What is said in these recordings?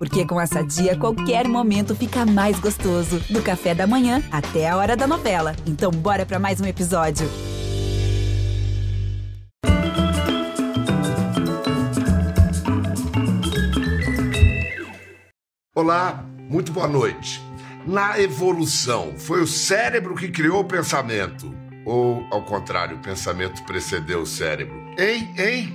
Porque com essa dia, qualquer momento fica mais gostoso. Do café da manhã até a hora da novela. Então, bora para mais um episódio. Olá, muito boa noite. Na evolução, foi o cérebro que criou o pensamento? Ou, ao contrário, o pensamento precedeu o cérebro? Hein? Hein?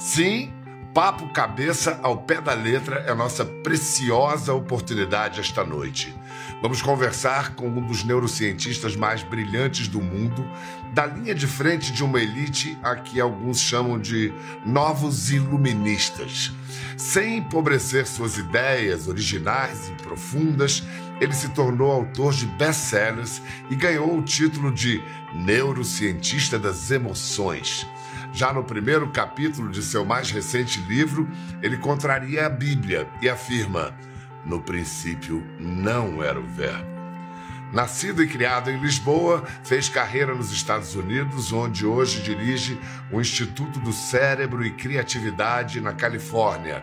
Sim, Papo Cabeça ao pé da letra é nossa preciosa oportunidade esta noite. Vamos conversar com um dos neurocientistas mais brilhantes do mundo, da linha de frente de uma elite a que alguns chamam de novos iluministas. Sem empobrecer suas ideias originais e profundas, ele se tornou autor de best-sellers e ganhou o título de neurocientista das emoções. Já no primeiro capítulo de seu mais recente livro, ele contraria a Bíblia e afirma: No princípio não era o Verbo. Nascido e criado em Lisboa, fez carreira nos Estados Unidos, onde hoje dirige o Instituto do Cérebro e Criatividade na Califórnia.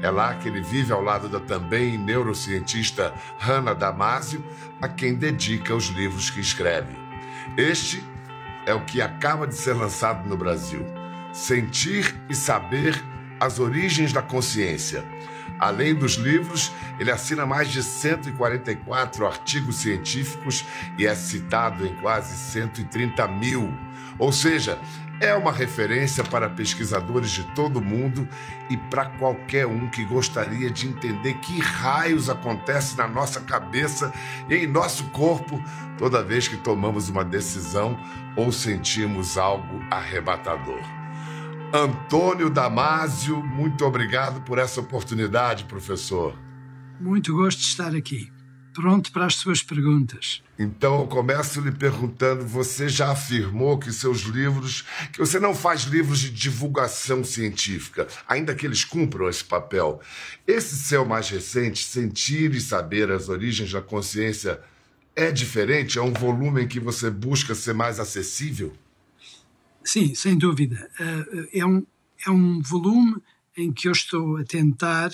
É lá que ele vive ao lado da também neurocientista Hannah Damasio, a quem dedica os livros que escreve. Este é o que acaba de ser lançado no Brasil: Sentir e Saber as Origens da Consciência. Além dos livros, ele assina mais de 144 artigos científicos e é citado em quase 130 mil. Ou seja, é uma referência para pesquisadores de todo mundo e para qualquer um que gostaria de entender que raios acontece na nossa cabeça e em nosso corpo toda vez que tomamos uma decisão ou sentimos algo arrebatador. Antônio Damásio, muito obrigado por essa oportunidade, professor. Muito gosto de estar aqui pronto para as suas perguntas. Então eu começo lhe perguntando: você já afirmou que seus livros, que você não faz livros de divulgação científica, ainda que eles cumpram esse papel. Esse seu mais recente, Sentir e Saber as Origens da Consciência, é diferente? É um volume em que você busca ser mais acessível? Sim, sem dúvida. Eh, é um, é um volume em que eu estou a tentar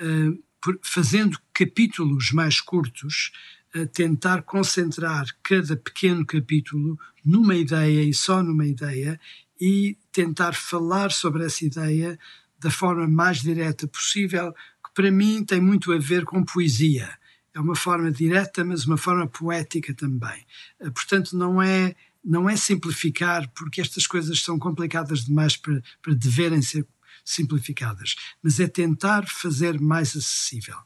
uh, fazendo capítulos mais curtos, tentar concentrar cada pequeno capítulo numa ideia e só numa ideia e tentar falar sobre essa ideia da forma mais direta possível, que para mim tem muito a ver com poesia. É uma forma direta, mas uma forma poética também. Eh, portanto, não é não é simplificar, porque estas coisas são complicadas demais para, para deverem ser simplificadas, mas é tentar fazer mais acessível.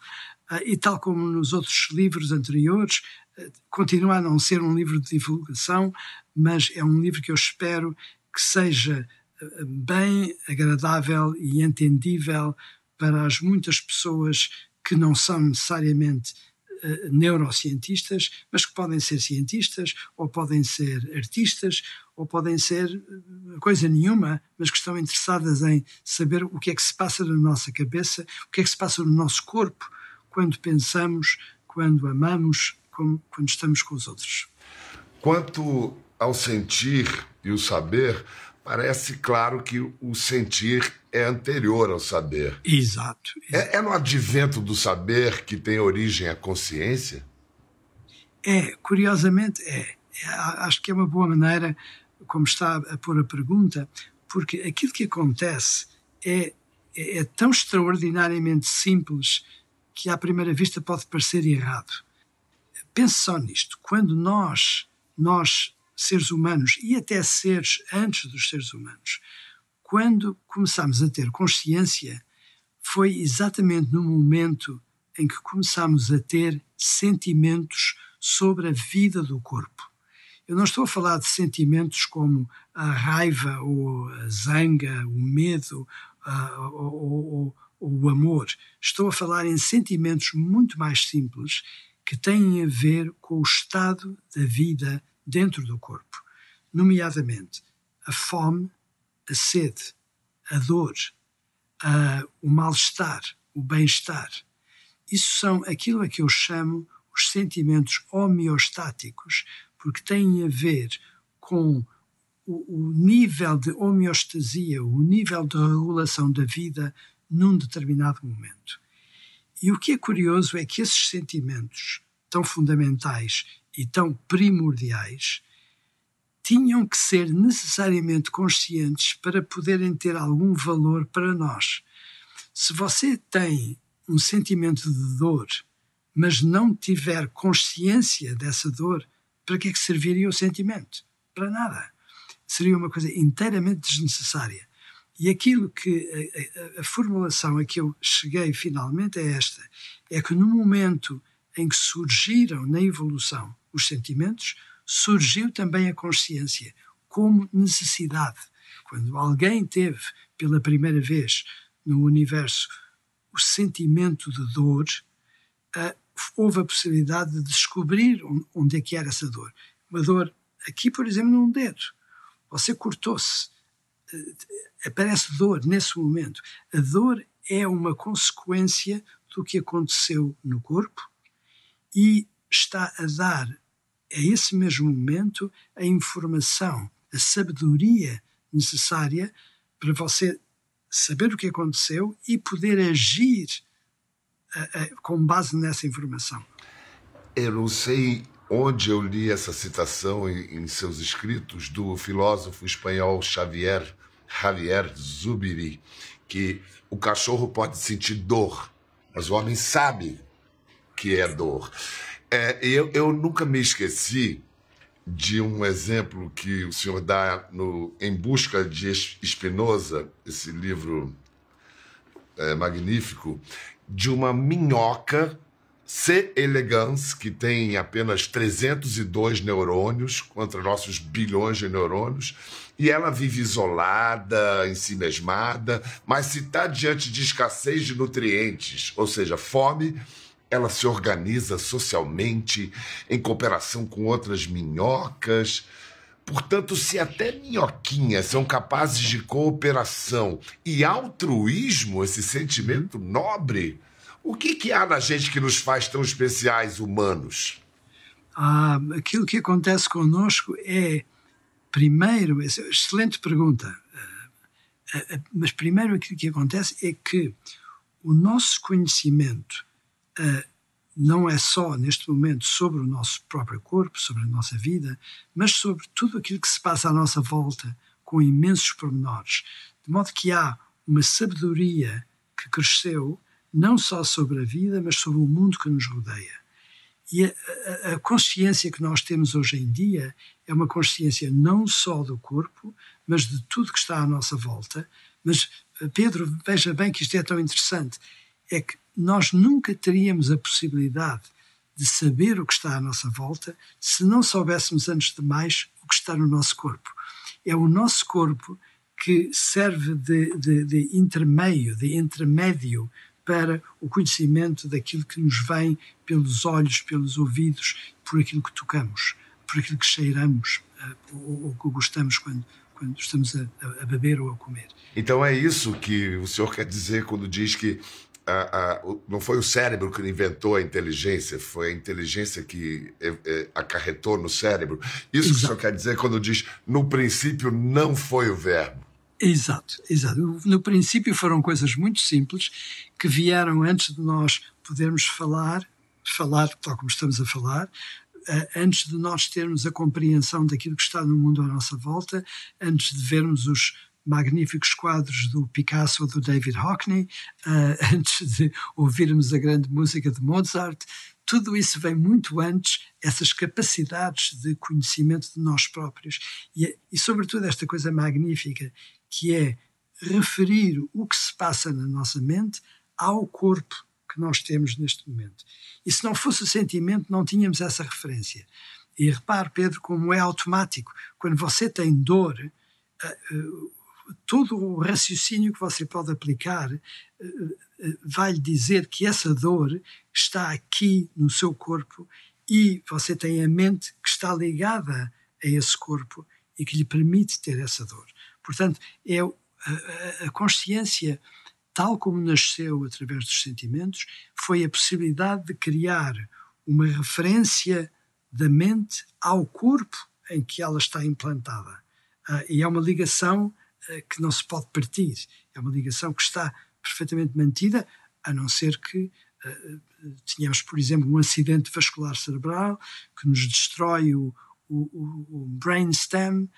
Uh, e tal como nos outros livros anteriores, uh, continua a não ser um livro de divulgação, mas é um livro que eu espero que seja uh, bem agradável e entendível para as muitas pessoas que não são necessariamente uh, neurocientistas, mas que podem ser cientistas, ou podem ser artistas, ou podem ser eh, coisa nenhuma, mas que estão interessadas em saber o que é que se passa na nossa cabeça, o que é que se passa no nosso corpo quando pensamos, quando amamos, quando estamos com os outros. Quanto ao sentir e o saber, parece claro que o sentir é anterior ao saber. Exato. exato. É, é no advento do saber que tem origem a consciência? É, curiosamente é. é. Acho que é uma boa maneira, como está a pôr a pergunta, porque aquilo que acontece é, é, é tão extraordinariamente simples que à primeira vista pode parecer errado. Pense só nisto. Quando nós, nós seres humanos e até seres antes dos seres humanos, quando começamos a ter consciência, foi exatamente no momento em que começamos a ter sentimentos sobre a vida do corpo. Eu não estou a falar de sentimentos como a raiva ou a zanga, o medo ou o amor. Estou a falar em sentimentos muito mais simples que têm a ver com o estado da vida dentro do corpo, nomeadamente a fome, a sede, a dor, a, o mal-estar, o bem-estar. Isso são aquilo a que eu chamo os sentimentos homeostáticos, porque têm a ver com o, o nível de homeostasia, o nível de regulação da vida num determinado momento. E o que é curioso é que esses sentimentos tão fundamentais e tão primordiais tinham que ser necessariamente conscientes para poderem ter algum valor para nós. Se você tem um sentimento de dor, mas não tiver consciência dessa dor, para que é que serviria o sentimento? Para nada. Seria uma coisa inteiramente desnecessária. E aquilo que a, a, a, formulação a que eu cheguei finalmente é esta: é que no momento em que surgiram na evolução os sentimentos, surgiu também a consciência como necessidade. Quando alguém teve pela primeira vez no universo o sentimento de dor, houve a possibilidade de descobrir onde é que era essa dor. Uma dor aqui, por exemplo, num dedo. Você cortou-se, uh, aparece dor nesse momento. A dor é uma consequência do que aconteceu no corpo e está a dar a esse mesmo momento a informação, a sabedoria necessária para você saber o que aconteceu e poder agir a, a, com base nessa informação. Eu não sei onde eu li essa citação em, em seus escritos do filósofo espanhol Xavier Javier Zubiri, que o cachorro pode sentir dor, mas o homem sabe que é dor. É, eu, eu nunca me esqueci de um exemplo que o senhor dá no Em Busca de Spinoza, esse livro é, magnífico, de uma minhoca C. elegans, que tem apenas 302 neurônios contra nossos bilhões de neurônios, e ela vive isolada, em si mesmada, mas se está diante de escassez de nutrientes, ou seja, fome, ela se organiza socialmente em cooperação com outras minhocas. Portanto, se até minhoquinhas são capazes de cooperação e altruísmo, esse sentimento nobre, o que, que há na gente que nos faz tão especiais humanos? Ah, aquilo que acontece conosco é, primeiro, excelente pergunta, ah, ah, mas primeiro aquilo que acontece é que o nosso conhecimento não é só neste momento sobre o nosso próprio corpo, sobre a nossa vida, mas sobre tudo aquilo que se passa à nossa volta, com imensos pormenores. De modo que há uma sabedoria que cresceu não só sobre a vida, mas sobre o mundo que nos rodeia. E a, a, consciência que nós temos hoje em dia é uma consciência não só do corpo, mas de tudo que está à nossa volta. Mas, eh, Pedro, veja bem que isto é tão interessante: é que nós nunca teríamos a possibilidade de saber o que está à nossa volta se não soubéssemos, antes de mais, o que está no nosso corpo. É o nosso corpo que serve de, de, de intermeio, de intermédio para o conhecimento daquilo que nos vem pelos olhos, pelos ouvidos, por aquilo que tocamos, por aquilo que cheiramos ou, ou que gostamos quando, quando estamos a, a, beber ou a comer. Então é isso que o senhor quer dizer quando diz que a, a, não foi o cérebro que inventou a inteligência, foi a inteligência que é, é, acarretou no cérebro. Isso exato. que o senhor quer dizer quando diz no princípio não foi o verbo. Exato, exato. No princípio foram coisas muito simples que vieram antes de nós podermos falar, falar tal como estamos a falar, antes de nós termos a compreensão daquilo que está no mundo à nossa volta, antes de vermos os magníficos quadros do Picasso ou do David Hockney, uh, antes de ouvirmos a grande música de Mozart. Tudo isso vem muito antes, essas capacidades de conhecimento de nós próprios. E, e, sobretudo, esta coisa magnífica que é referir o que se passa na nossa mente ao corpo que nós temos neste momento. E se não fosse o sentimento, não tínhamos essa referência. E repare, Pedro, como é automático. Quando você tem dor, uh, todo o raciocínio que você pode aplicar eh, eh, vai lhe dizer que essa dor está aqui no seu corpo e você tem a mente que está ligada a esse corpo e que lhe permite ter essa dor. Portanto, é a, consciência, tal como nasceu através dos sentimentos, foi a possibilidade de criar uma referência da mente ao corpo em que ela está implantada. Uh, e é uma ligação que não se pode partir. É uma ligação que está perfeitamente mantida, a não ser que tínhamos, por exemplo, um acidente vascular cerebral que nos destrói o, o, o brainstem,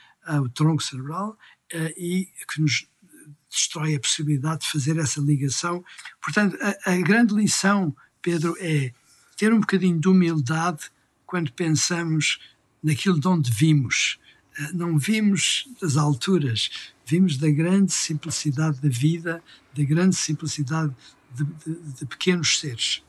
o tronco cerebral, e que nos destrói a possibilidade de fazer essa ligação. Portanto, a, a grande lição, Pedro, é ter um bocadinho de humildade quando pensamos naquilo de onde vimos. Não vimos das alturas, vimos da grande simplicidade da vida, da grande simplicidade de, de, de pequenos seres.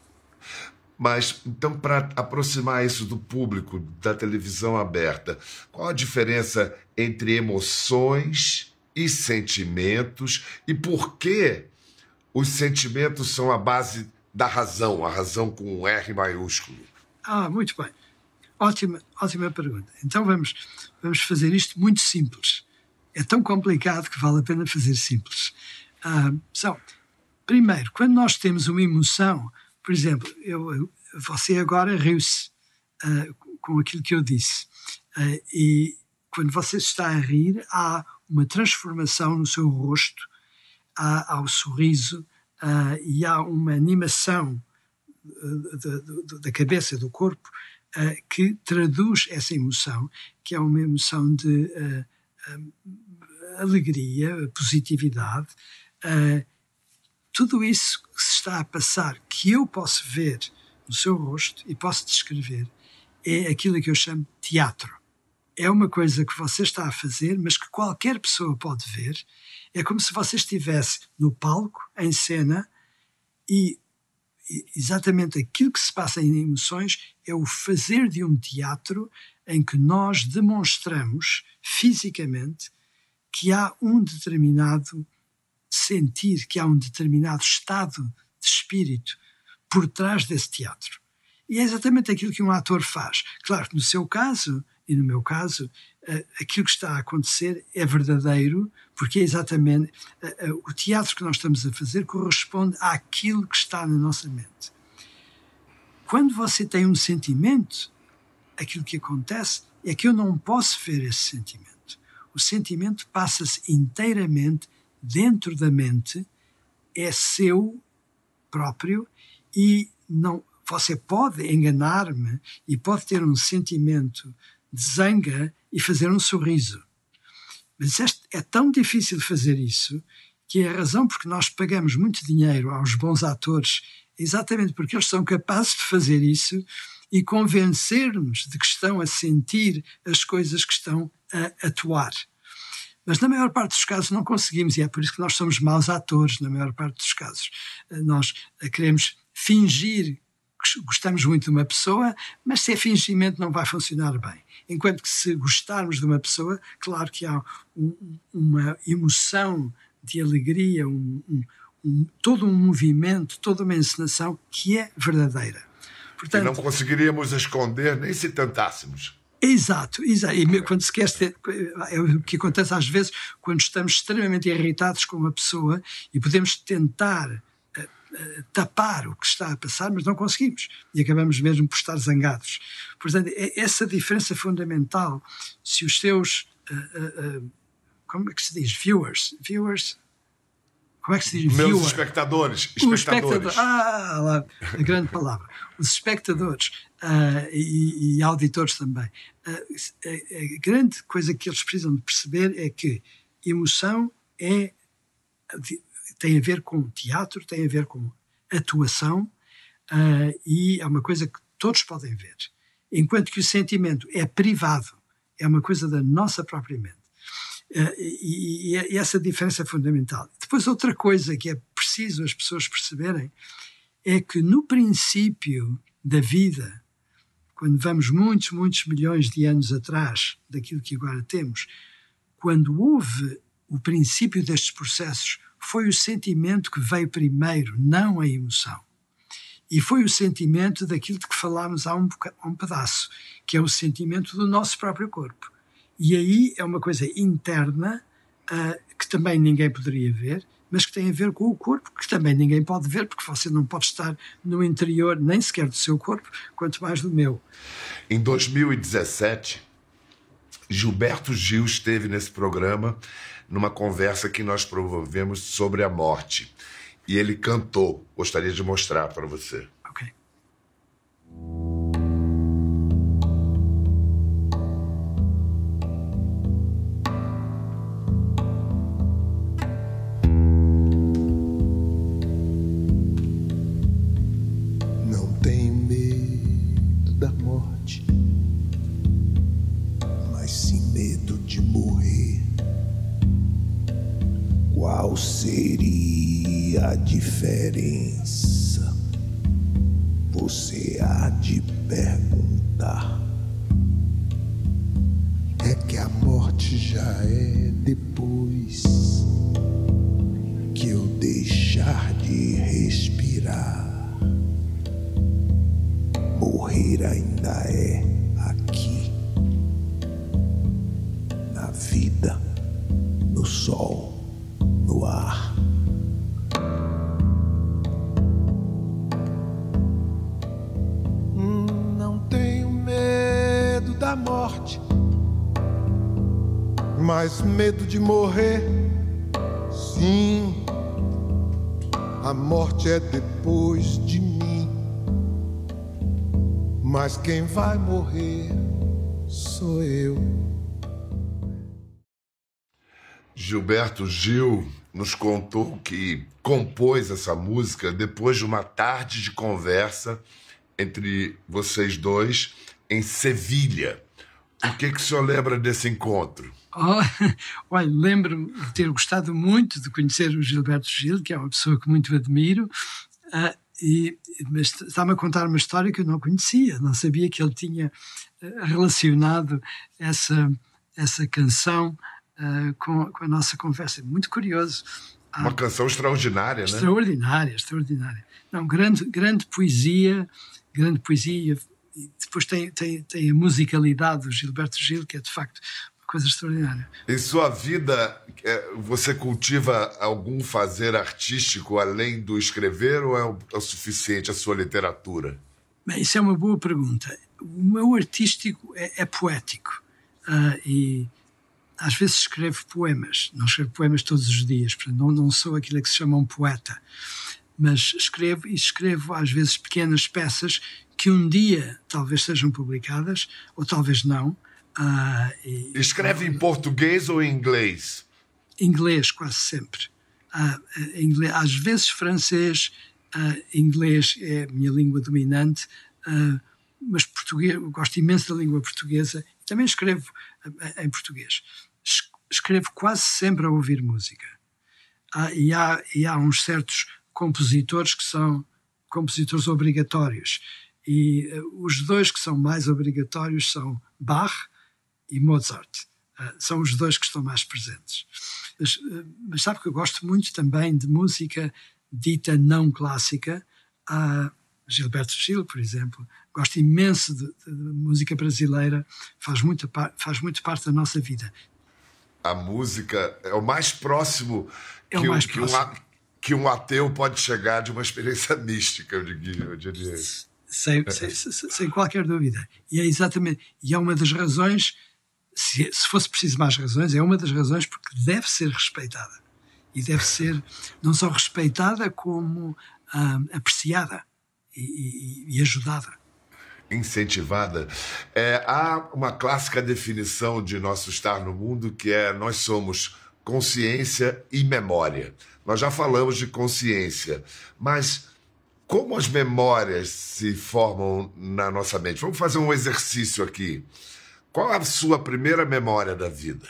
Mas, então, para aproximar isso do público, da televisão aberta, qual a diferença entre emoções e sentimentos e por que os sentimentos são a base da razão, a razão com um R maiúsculo? Ah, muito bem. Ótima, ótima pergunta. Então vamos, vamos fazer isto muito simples. É tão complicado que vale a pena fazer simples. Ah, so, primeiro, quando nós temos uma emoção, por exemplo, eu, você agora riu-se uh, com aquilo que eu disse. Uh, e quando você está a rir, há uma transformação no seu rosto, há, há o sorriso uh, e há uma animação da cabeça, do corpo, que traduz essa emoção, que é uma emoção de alegria, positividade. tudo isso que se está a passar, que eu posso ver no seu rosto e posso descrever, é aquilo que eu chamo teatro. É uma coisa que você está a fazer, mas que qualquer pessoa pode ver. É como se você estivesse no palco, em cena, e exatamente aquilo que se passa em emoções é o fazer de um teatro em que nós demonstramos fisicamente que há um determinado sentir, que há um determinado estado de espírito por trás desse teatro. E é exatamente aquilo que um ator faz. Claro que no seu caso e no meu caso, uh, aquilo que está a acontecer é verdadeiro, porque é exatamente uh, uh, o teatro que nós estamos a fazer corresponde àquilo que está na nossa mente. Quando você tem um sentimento, aquilo que acontece é que eu não posso ver esse sentimento. O sentimento passa-se inteiramente dentro da mente, é seu próprio e não você pode enganar-me e pode ter um sentimento de zanga e fazer um sorriso. Mas este, é tão difícil fazer isso que é a razão porque nós pagamos muito dinheiro aos bons atores, exatamente porque eles são capazes de fazer isso e convencer-nos de que estão a sentir as coisas que estão a atuar. Mas na maior parte dos casos não conseguimos, e é por isso que nós somos maus atores, na maior parte dos casos. Nós queremos fingir que gostamos muito de uma pessoa, mas se é fingimento não vai funcionar bem. Enquanto que se gostarmos de uma pessoa, claro que há um, uma emoção de alegria, um, um, todo um movimento, toda uma encenação que é verdadeira. Portanto, e não conseguiríamos esconder nem se tentássemos. Exato, exato. E quando se quer ter, é o que acontece às vezes quando estamos extremamente irritados com uma pessoa e podemos tentar tapar o que está a passar, mas não conseguimos. E acabamos mesmo por estar zangados. Portanto, é essa diferença fundamental. Se os seus. Uh, uh, como é que se diz? Viewers. Viewers. Como é que se diz? Meus Viewer. espectadores. espectadores. Ah, lá, a grande palavra. Os espectadores uh, e, e, auditores também. a, a grande coisa que eles precisam de perceber é que emoção é tem a ver com teatro, tem a ver com atuação uh, e é uma coisa que todos podem ver. Enquanto que o sentimento é privado, é uma coisa da nossa própria mente. Uh, e, e, essa diferença é fundamental. Depois, outra coisa que é preciso as pessoas perceberem é que no princípio da vida, quando vamos muitos, muitos milhões de anos atrás daquilo que agora temos, quando houve o princípio destes processos, foi o sentimento que veio primeiro, não a emoção. E foi o sentimento daquilo de que falámos há um, um pedaço, que é o sentimento do nosso próprio corpo. E aí é uma coisa interna uh, que também ninguém poderia ver, mas que tem a ver com o corpo, que também ninguém pode ver, porque você não pode estar no interior nem sequer do seu corpo, quanto mais do meu. Em 2017, Gilberto Gil esteve nesse programa numa conversa que nós promovemos sobre a morte. e ele cantou. Gostaria de mostrar para você. Ok. Seria a diferença? Você há de perguntar. É que a morte já é depois medo de morrer. Sim, a morte é depois de mim. Mas quem vai morrer sou eu. Gilberto Gil nos contou que compôs essa música depois de uma tarde de conversa entre vocês dois em Sevilha. O que, que o senhor lembra desse encontro? Oh, olha, lembro-me de ter gostado muito de conhecer o Gilberto Gil, que é uma pessoa que muito admiro, ah, e, mas está-me a contar uma história que eu não conhecia, não sabia que ele tinha ah, relacionado essa, essa canção ah, com, com a nossa conversa. Muito curioso. Ah, Uma canção extraordinária, né? Extraordinária, extraordinária. Não, grande, grande poesia, grande poesia. E depois tem, tem, tem a musicalidade do Gilberto Gil, que é de facto uma coisa extraordinária. Em sua vida, é, você cultiva algum fazer artístico além do escrever ou é o, é o suficiente a sua literatura? Bem, isso é uma boa pergunta. O meu artístico é, é poético ah, e às vezes escrevo poemas. Não escrevo poemas todos os dias, portanto, não, não sou aquilo que se chama um poeta. Mas escrevo e escrevo às vezes pequenas peças que um dia talvez sejam publicadas ou talvez não. Ah, e- Escreve em português ou em inglês? inglês quase sempre. Ah, eh, inglês, às vezes francês, ah, inglês é a minha língua dominante, mas português, gosto imenso da língua portuguesa e também escrevo em português. Es- Escrevo quase sempre a ouvir música. E, há, e há uns certos compositores que são compositores obrigatórios. E eh, os dois que são mais obrigatórios são Bach e Mozart. Ah, são os dois que estão mais presentes. Mas, eh, mas sabe que eu gosto muito também de música dita não clássica. Ah, Gilberto Gil, por exemplo. Gosto imenso de, de música brasileira, faz muito, par- faz muito parte da nossa vida. A música é o mais próximo, É o que, um- mais que um, próximo. a- que um ateu pode chegar de uma experiência mística, eu diria. Eu diria. Sem, sem, sem- sem qualquer dúvida. E é exatamente, e é uma das razões, se, se fosse preciso mais razões, é uma das razões porque deve ser respeitada. E deve ser não só respeitada, como ah, apreciada e, e- e ajudada. incentivada. É, há uma clássica definição de nosso estar no mundo que é nós somos consciência e memória. Nós já falamos de consciência, mas como as memórias se formam na nossa mente? Vamos fazer um exercício aqui. Qual a sua primeira memória da vida?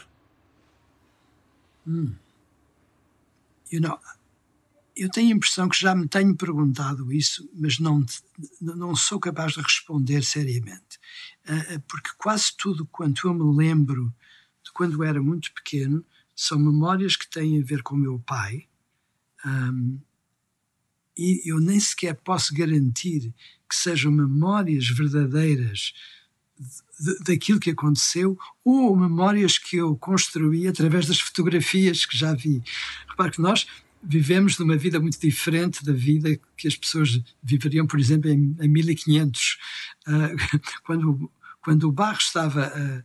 You know, eu tenho a impressão que já me tenho perguntado isso, mas não, não sou capaz de responder seriamente. Ah, ah, Porque quase tudo quanto eu me lembro de quando era muito pequeno são memórias que têm a ver com meu pai. Ahm, e eu nem sequer posso garantir que sejam memórias verdadeiras de- daquilo que aconteceu ou memórias que eu construí através das fotografias que já vi. Repare que nós vivemos numa vida muito diferente da vida que as pessoas viveriam, por exemplo, em, em 1500. Ah, quando, quando o Barro estava a, a-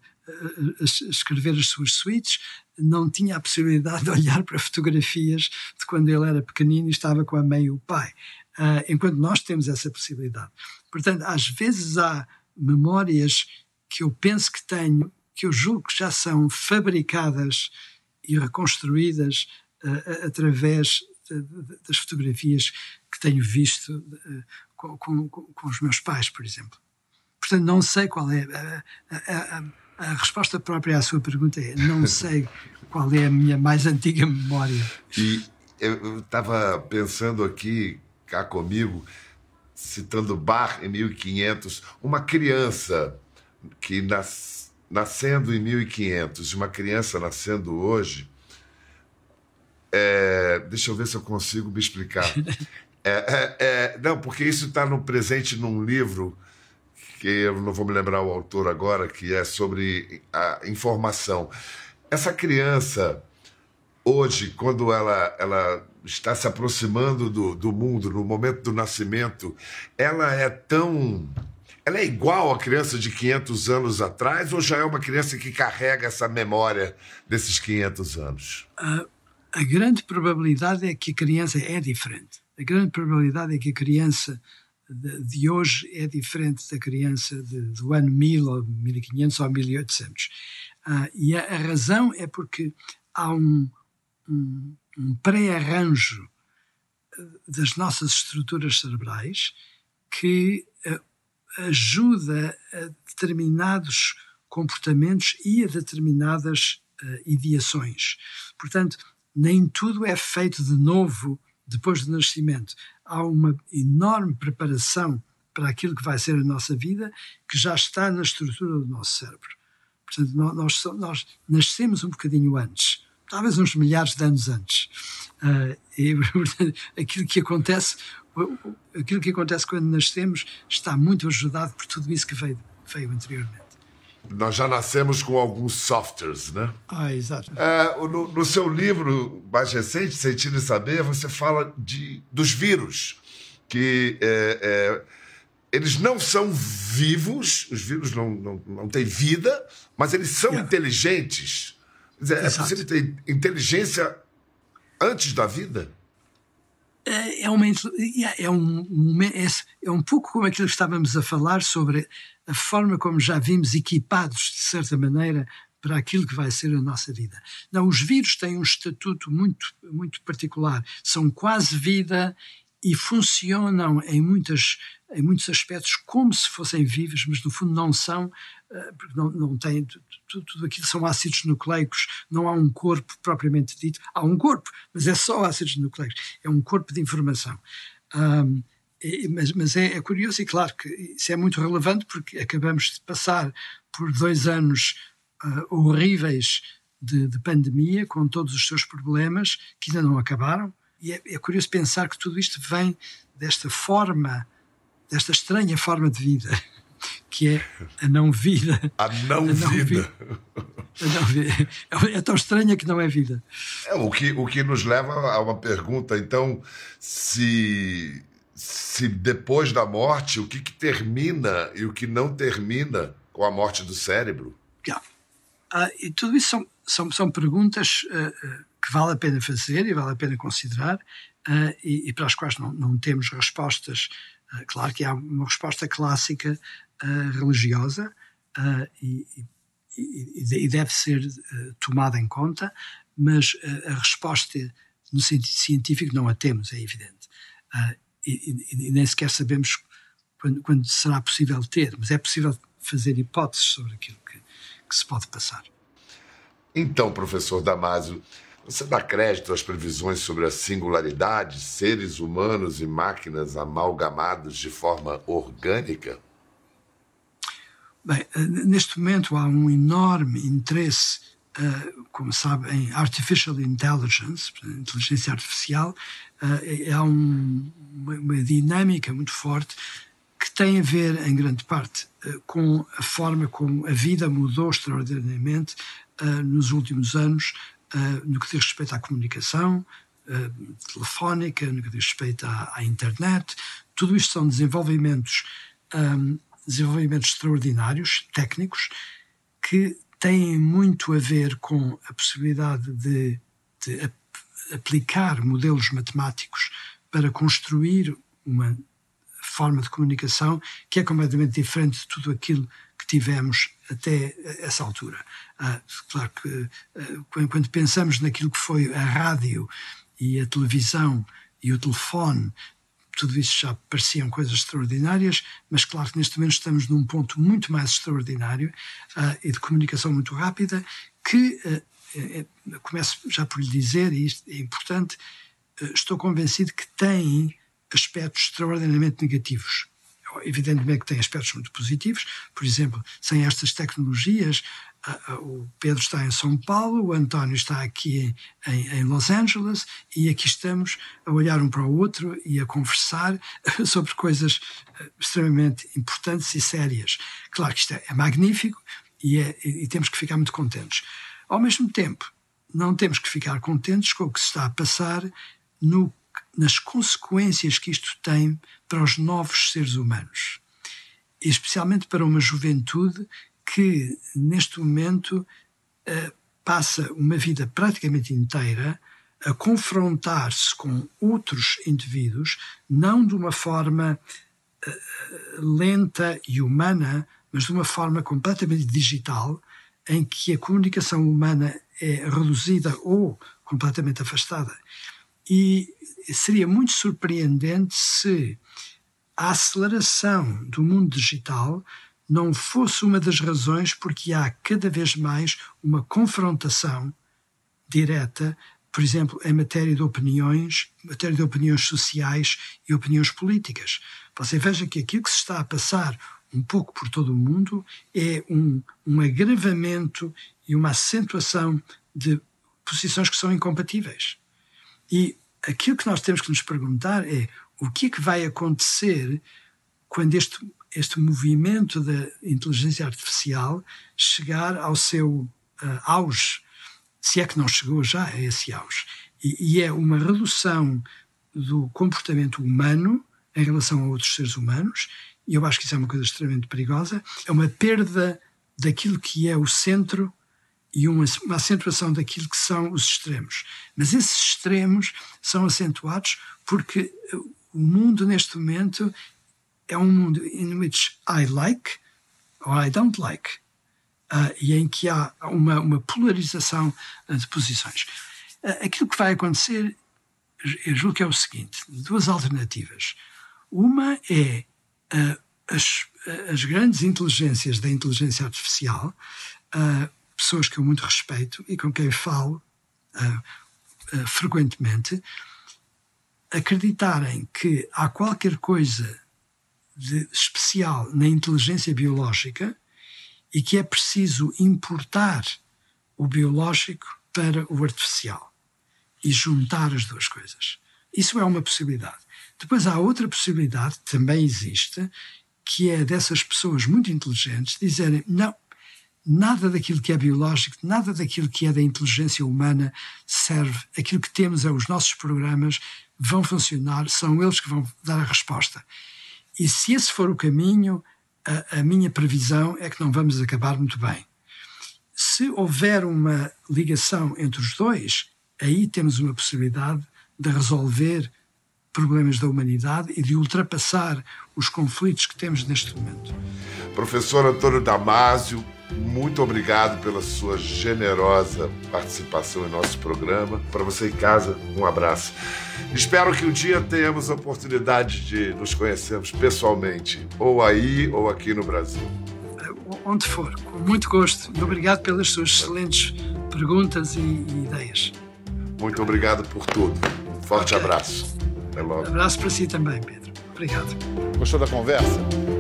a escrever as suas suítes, não tinha a possibilidade de olhar para fotografias de quando ele era pequenino e estava com a mãe e o pai, uh, enquanto nós temos essa possibilidade. Portanto, às vezes há memórias que eu penso que tenho, que eu julgo que já são fabricadas e reconstruídas uh, através de, de, das fotografias que tenho visto uh, com, com, com, os meus pais, por exemplo. Portanto, não sei qual é. A, a, resposta própria à sua pergunta é: não sei qual é a minha mais antiga memória. E eu estava pensando aqui, cá comigo, citando Bar em 1500, uma criança que nas, nascendo em 1500, uma criança nascendo hoje, é, deixa eu ver se eu consigo me explicar. É, é, é, não, porque isso está no presente num livro que eu não vou me lembrar o autor agora, que é sobre a informação. Essa criança, hoje, quando ela, ela está se aproximando do, do mundo, no momento do nascimento, ela é tão. Ela é igual à criança de 500 anos atrás ou já é uma criança que carrega essa memória desses 500 anos? A, a grande probabilidade é que a criança é diferente. A grande probabilidade é que a criança de, hoje é diferente da criança de, do ano 1000 ou 1500 ou 1800. Ah, e a, a, razão é porque há um, um, um pré-arranjo ah, das nossas estruturas cerebrais que uh, ajuda a determinados comportamentos e a determinadas uh, ideações. Portanto, nem tudo é feito de novo depois do nascimento, há uma enorme preparação para aquilo que vai ser a nossa vida que já está na estrutura do nosso cérebro. Portanto, nós, nós nascemos um bocadinho antes, talvez uns milhares de anos antes. Uh, e, portanto, aquilo que acontece, aquilo que acontece quando nascemos está muito ajudado por tudo isso que veio, veio anteriormente. Nós já nascemos com alguns softwares, né? Ah, exato. É, no, no, seu livro mais recente, Sentindo e Saber, você fala de, dos vírus, que é, é, eles não são vivos, os vírus não, não, não têm vida, mas eles são yeah. inteligentes. Dizer, é possível ter inteligência antes da vida? É, é, uma, é, um, é, é um pouco como aquilo que estávamos a falar sobre a forma como já vimos equipados, de certa maneira, para aquilo que vai ser a nossa vida. Não, os vírus têm um estatuto muito, muito particular. São quase vida e funcionam em, muitas, em muitos aspectos como se fossem vivos, mas no fundo não são, porque não, não têm, tudo, tudo aquilo são ácidos nucleicos, não há um corpo propriamente dito. Há um corpo, mas é só ácidos nucleicos. É um corpo de informação. Um, mas, mas é, é, curioso e claro que isso é muito relevante porque acabamos de passar por dois anos uh, horríveis de, de, pandemia, com todos os seus problemas que ainda não acabaram. E é, é, curioso pensar que tudo isto vem desta forma, desta estranha forma de vida, que é a não vida. A não, a não vida. vida. A não vida. É tão estranha que não é vida. É, o, que, o que nos leva a uma pergunta, então, se se depois da morte, o que, que, termina e o que não termina com a morte do cérebro? Yeah. Uh, e tudo isso são, são, são perguntas uh, que vale a pena fazer e vale a pena considerar uh, e, e, para as quais não, não temos respostas. claro que há uma resposta clássica religiosa e, e, e, deve ser tomada em conta, mas a resposta no sentido científico não a temos, é evidente e, e, nem sequer sabemos quando, quando, será possível ter, mas é possível fazer hipóteses sobre aquilo que, que se pode passar. Então, professor Damasio, você dá crédito às previsões sobre a singularidade, seres humanos e máquinas amalgamados de forma orgânica? Bem, neste momento há um enorme interesse uh, como sabe, em Artificial Intelligence, inteligência artificial, uh, há um, uma, dinâmica muito forte que tem a ver, em grande parte, com a forma como a vida mudou extraordinariamente nos últimos anos, no que diz respeito à comunicação, telefónica, no que diz respeito à, à, internet. Tudo isto são desenvolvimentos, um, desenvolvimentos extraordinários, técnicos, que têm muito a ver com a possibilidade de, de aplicar modelos matemáticos para construir uma forma de comunicação que é completamente diferente de tudo aquilo que tivemos até essa altura. Ah, claro que ah, quando pensamos naquilo que foi a rádio e a televisão e o telefone, tudo isso já pareciam coisas extraordinárias, mas claro que neste momento estamos num ponto muito mais extraordinário uh, e de comunicação muito rápida, que uh, é, começo já por lhe dizer, e isto é importante, uh, estou convencido que tem aspectos extraordinariamente negativos evidentemente que tem aspectos muito positivos. Por exemplo, sem estas tecnologias, o Pedro está em São Paulo, o António está aqui em, em, Los Angeles e aqui estamos a olhar um para o outro e a conversar sobre coisas eh, extremamente importantes e sérias. Claro que isto é, é magnífico e, é, e temos que ficar muito contentes. Ao mesmo tempo, não temos que ficar contentes com o que se está a passar no nas consequências que isto tem para os novos seres humanos, especialmente para uma juventude que, neste momento, uh, passa uma vida praticamente inteira a confrontar-se com outros indivíduos, não de uma forma uh, lenta e humana, mas de uma forma completamente digital, em que a comunicação humana é reduzida ou completamente afastada. E seria muito surpreendente se a aceleração do mundo digital não fosse uma das razões porque há cada vez mais uma confrontação direta, por exemplo, em matéria de opiniões, matéria de opiniões sociais e opiniões políticas. Você veja que aquilo que se está a passar um pouco por todo o mundo é um, um agravamento e uma acentuação de posições que são incompatíveis. E aquilo que nós temos que nos perguntar é o que é que vai acontecer quando este, este movimento da inteligência artificial chegar ao seu uh, auge, se é que não chegou já a esse auge. E, e é uma redução do comportamento humano em relação a outros seres humanos, e eu acho que isso é uma coisa extremamente perigosa, é uma perda daquilo que é o centro e uma, uma acentuação daquilo que são os extremos. Mas esses extremos são acentuados porque o mundo neste momento é um mundo in which I like or I don't like, uh, e em que há uma, uma polarização de posições. Uh, aquilo que vai acontecer, eu julgo que é o seguinte: duas alternativas. Uma é uh, as, as grandes inteligências da inteligência artificial pessoas que eu muito respeito e com quem falo uh, uh, frequentemente, acreditarem que há qualquer coisa de especial na inteligência biológica e que é preciso importar o biológico para o artificial e juntar as duas coisas. Isso é uma possibilidade. Depois há outra possibilidade, também existe, que é dessas pessoas muito inteligentes dizerem: não, nada daquilo que é biológico, nada daquilo que é da inteligência humana serve. Aquilo que temos é os nossos programas, vão funcionar, são eles que vão dar a resposta. E se esse for o caminho, a, a minha previsão é que não vamos acabar muito bem. Se houver uma ligação entre os dois, aí temos uma possibilidade de resolver problemas da humanidade e de ultrapassar os conflitos que temos neste momento. Professor Antônio Damásio, muito obrigado pela sua generosa participação em nosso programa. Para você em casa, um abraço. Espero que um dia tenhamos a oportunidade de nos conhecermos pessoalmente, ou aí ou aqui no Brasil. Onde for, com muito gosto. E obrigado pelas suas excelentes perguntas e, e ideias. Muito obrigado por tudo. Um forte okay. abraço. Até logo. Um abraço para si também, Pedro. Obrigado. Gostou da conversa?